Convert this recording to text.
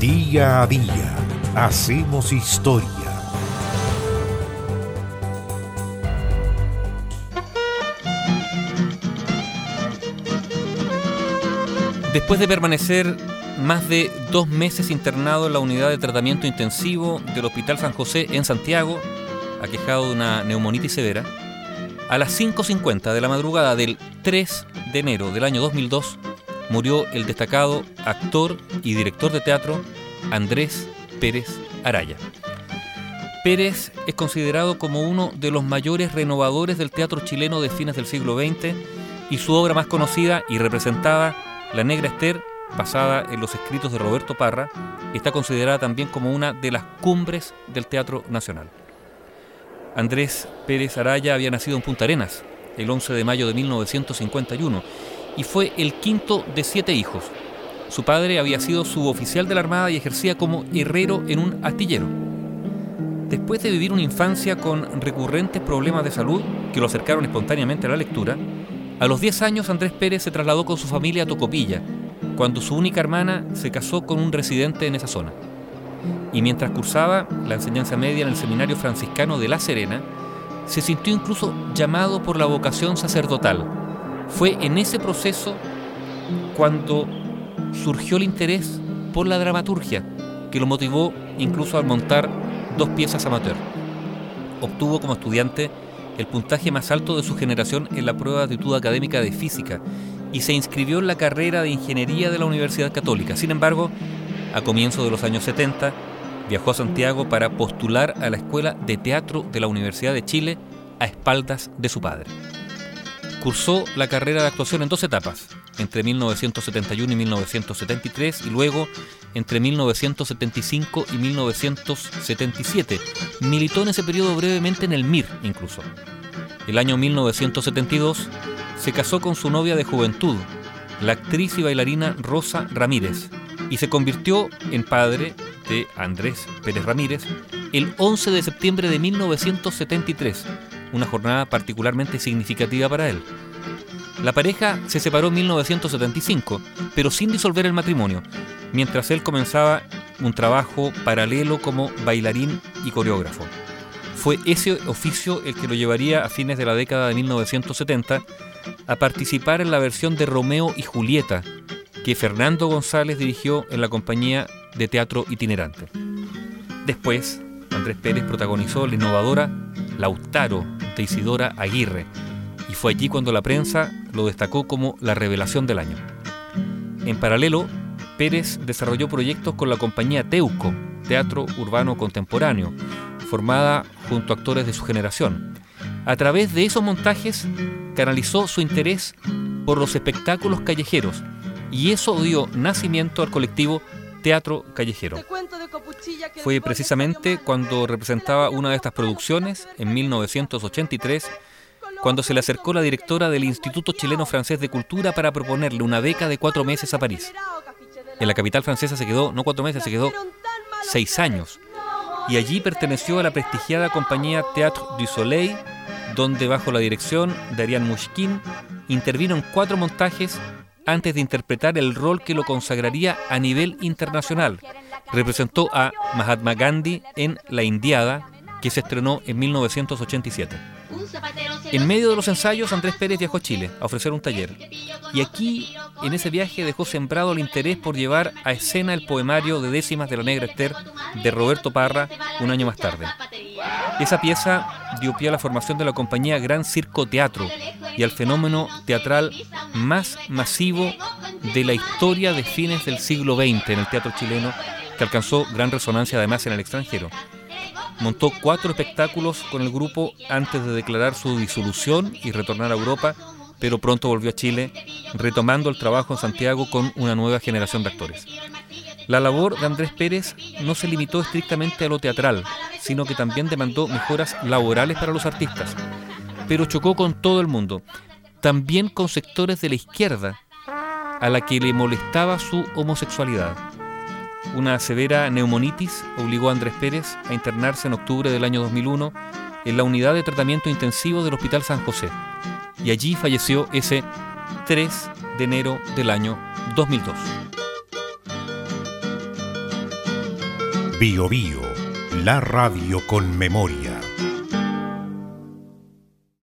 Día a día hacemos historia. Después de permanecer más de dos meses internado en la unidad de tratamiento intensivo del Hospital San José en Santiago, aquejado de una neumonitis severa, a las 5.50 de la madrugada del 3 de enero del año 2002 murió el destacado actor y director de teatro Andrés Pérez Araya. Pérez es considerado como uno de los mayores renovadores del teatro chileno de fines del siglo XX y su obra más conocida y representada, La Negra Esther, basada en los escritos de Roberto Parra, está considerada también como una de las cumbres del teatro nacional. Andrés Pérez Araya había nacido en Punta Arenas el 11 de mayo de 1951 y fue el quinto de siete hijos. Su padre había sido suboficial de la Armada y ejercía como herrero en un astillero. Después de vivir una infancia con recurrentes problemas de salud que lo acercaron espontáneamente a la lectura, a los 10 años Andrés Pérez se trasladó con su familia a Tocopilla, cuando su única hermana se casó con un residente en esa zona. Y mientras cursaba la enseñanza media en el seminario franciscano de La Serena, se sintió incluso llamado por la vocación sacerdotal. Fue en ese proceso cuando surgió el interés por la dramaturgia, que lo motivó incluso a montar dos piezas amateur. Obtuvo como estudiante el puntaje más alto de su generación en la prueba de actitud académica de física y se inscribió en la carrera de ingeniería de la Universidad Católica. Sin embargo, a comienzos de los años 70, viajó a Santiago para postular a la Escuela de Teatro de la Universidad de Chile a espaldas de su padre. Cursó la carrera de actuación en dos etapas, entre 1971 y 1973 y luego entre 1975 y 1977. Militó en ese periodo brevemente en el MIR incluso. El año 1972 se casó con su novia de juventud, la actriz y bailarina Rosa Ramírez, y se convirtió en padre de Andrés Pérez Ramírez el 11 de septiembre de 1973, una jornada particularmente significativa para él. La pareja se separó en 1975, pero sin disolver el matrimonio, mientras él comenzaba un trabajo paralelo como bailarín y coreógrafo. Fue ese oficio el que lo llevaría a fines de la década de 1970 a participar en la versión de Romeo y Julieta que Fernando González dirigió en la compañía de teatro itinerante. Después, Andrés Pérez protagonizó la innovadora Lautaro Isidora Aguirre, y fue allí cuando la prensa lo destacó como la revelación del año. En paralelo, Pérez desarrolló proyectos con la compañía Teuco, Teatro Urbano Contemporáneo, formada junto a actores de su generación. A través de esos montajes canalizó su interés por los espectáculos callejeros y eso dio nacimiento al colectivo Teatro Callejero. Fue precisamente cuando representaba una de estas producciones, en 1983, cuando se le acercó la directora del Instituto Chileno Francés de Cultura para proponerle una beca de cuatro meses a París. En la capital francesa se quedó, no cuatro meses, se quedó seis años. Y allí perteneció a la prestigiada compañía Théâtre du Soleil, donde bajo la dirección de Ariane Mouchkine intervino en cuatro montajes antes de interpretar el rol que lo consagraría a nivel internacional. Representó a Mahatma Gandhi en La Indiada, que se estrenó en 1987. En medio de los ensayos, Andrés Pérez viajó a Chile a ofrecer un taller. Y aquí, en ese viaje, dejó sembrado el interés por llevar a escena el poemario de décimas de la Negra Esther de Roberto Parra un año más tarde. Esa pieza dio pie a la formación de la compañía Gran Circo Teatro y al fenómeno teatral más masivo de la historia de fines del siglo XX en el teatro chileno, que alcanzó gran resonancia además en el extranjero. Montó cuatro espectáculos con el grupo antes de declarar su disolución y retornar a Europa, pero pronto volvió a Chile, retomando el trabajo en Santiago con una nueva generación de actores. La labor de Andrés Pérez no se limitó estrictamente a lo teatral, sino que también demandó mejoras laborales para los artistas, pero chocó con todo el mundo, también con sectores de la izquierda, a la que le molestaba su homosexualidad. Una severa neumonitis obligó a Andrés Pérez a internarse en octubre del año 2001 en la unidad de tratamiento intensivo del Hospital San José y allí falleció ese 3 de enero del año 2002. Bio Bio, la radio con memoria.